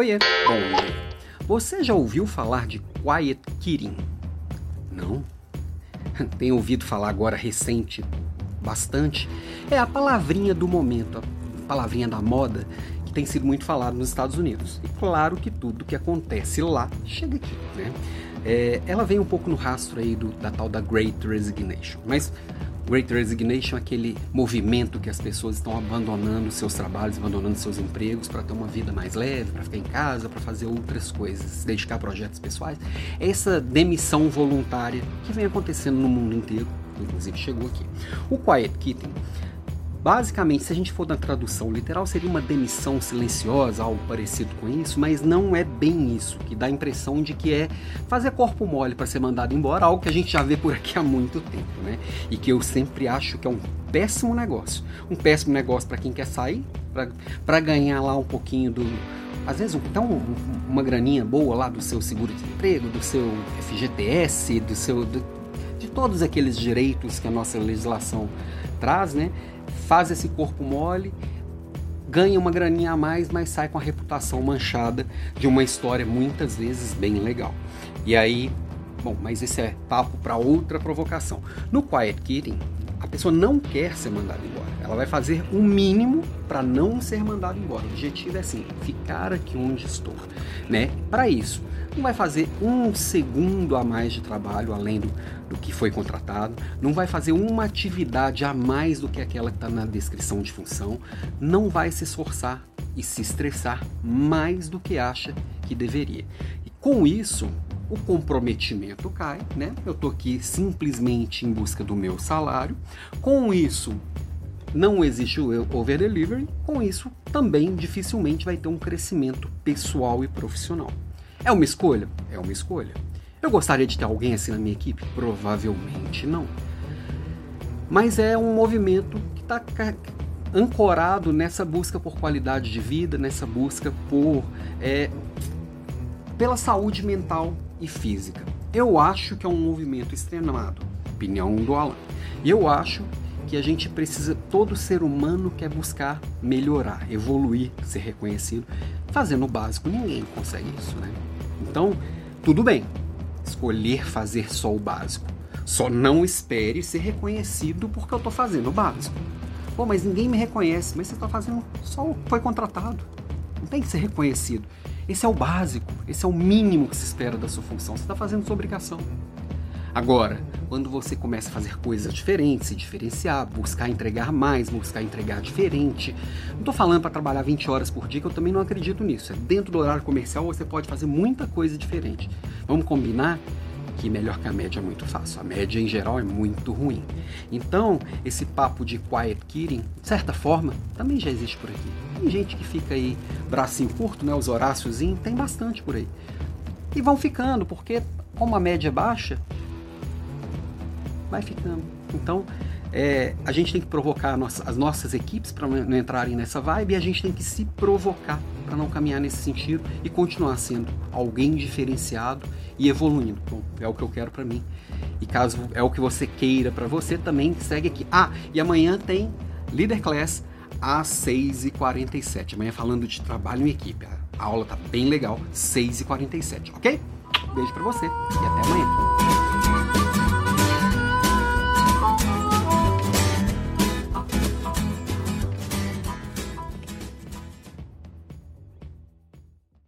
Oiê, bom dia. Você já ouviu falar de Quiet Quitting? Não? Tem ouvido falar agora recente bastante? É a palavrinha do momento, a palavrinha da moda que tem sido muito falado nos Estados Unidos. E claro que tudo que acontece lá chega aqui, né? É, ela vem um pouco no rastro aí do, da tal da Great Resignation. Mas Great Resignation aquele movimento que as pessoas estão abandonando seus trabalhos, abandonando seus empregos para ter uma vida mais leve, para ficar em casa, para fazer outras coisas, se dedicar a projetos pessoais. É essa demissão voluntária que vem acontecendo no mundo inteiro, inclusive chegou aqui. O Quiet Quitting Basicamente, se a gente for na tradução literal, seria uma demissão silenciosa, algo parecido com isso, mas não é bem isso, que dá a impressão de que é fazer corpo mole para ser mandado embora, algo que a gente já vê por aqui há muito tempo, né? E que eu sempre acho que é um péssimo negócio. Um péssimo negócio para quem quer sair, para ganhar lá um pouquinho do. Às vezes, então, uma graninha boa lá do seu seguro-desemprego, do seu FGTS, do seu. Do, de todos aqueles direitos que a nossa legislação traz, né? Faz esse corpo mole, ganha uma graninha a mais, mas sai com a reputação manchada de uma história muitas vezes bem legal. E aí, bom, mas esse é papo para outra provocação. No Quiet Quitting, a pessoa não quer ser mandada embora. Ela vai fazer o mínimo para não ser mandada embora. O objetivo é assim, ficar aqui onde estou, né? Para isso, não vai fazer um segundo a mais de trabalho além do, do que foi contratado, não vai fazer uma atividade a mais do que aquela que está na descrição de função, não vai se esforçar e se estressar mais do que acha que deveria. E com isso, o comprometimento cai, né? Eu estou aqui simplesmente em busca do meu salário. Com isso, não existe o over delivery. Com isso, também dificilmente vai ter um crescimento pessoal e profissional. É uma escolha? É uma escolha. Eu gostaria de ter alguém assim na minha equipe? Provavelmente não. Mas é um movimento que está ancorado nessa busca por qualidade de vida, nessa busca por é, pela saúde mental e física. Eu acho que é um movimento extremado, opinião do Alan. Eu acho que a gente precisa, todo ser humano quer buscar melhorar, evoluir, ser reconhecido. Fazendo o básico, ninguém consegue isso, né? Então, tudo bem, escolher fazer só o básico. Só não espere ser reconhecido porque eu estou fazendo o básico. Pô, mas ninguém me reconhece, mas você está fazendo só foi contratado. Não tem que ser reconhecido. Esse é o básico, esse é o mínimo que se espera da sua função. Você está fazendo sua obrigação. Agora, quando você começa a fazer coisas diferentes, se diferenciar, buscar entregar mais, buscar entregar diferente. Não estou falando para trabalhar 20 horas por dia, que eu também não acredito nisso. É dentro do horário comercial você pode fazer muita coisa diferente. Vamos combinar que melhor que a média é muito fácil. A média em geral é muito ruim. Então, esse papo de quiet quitting, de certa forma, também já existe por aqui. Tem gente que fica aí, bracinho curto, né, os horáciozinhos, tem bastante por aí. E vão ficando, porque como a média é baixa, vai ficando. Então, é, a gente tem que provocar as nossas equipes para não entrarem nessa vibe e a gente tem que se provocar para não caminhar nesse sentido e continuar sendo alguém diferenciado e evoluindo. Bom, é o que eu quero para mim. E caso é o que você queira para você, também segue aqui. Ah, e amanhã tem Leader Class às 6h47. Amanhã falando de trabalho em equipe. A aula tá bem legal, 6h47, ok? Beijo para você e até amanhã.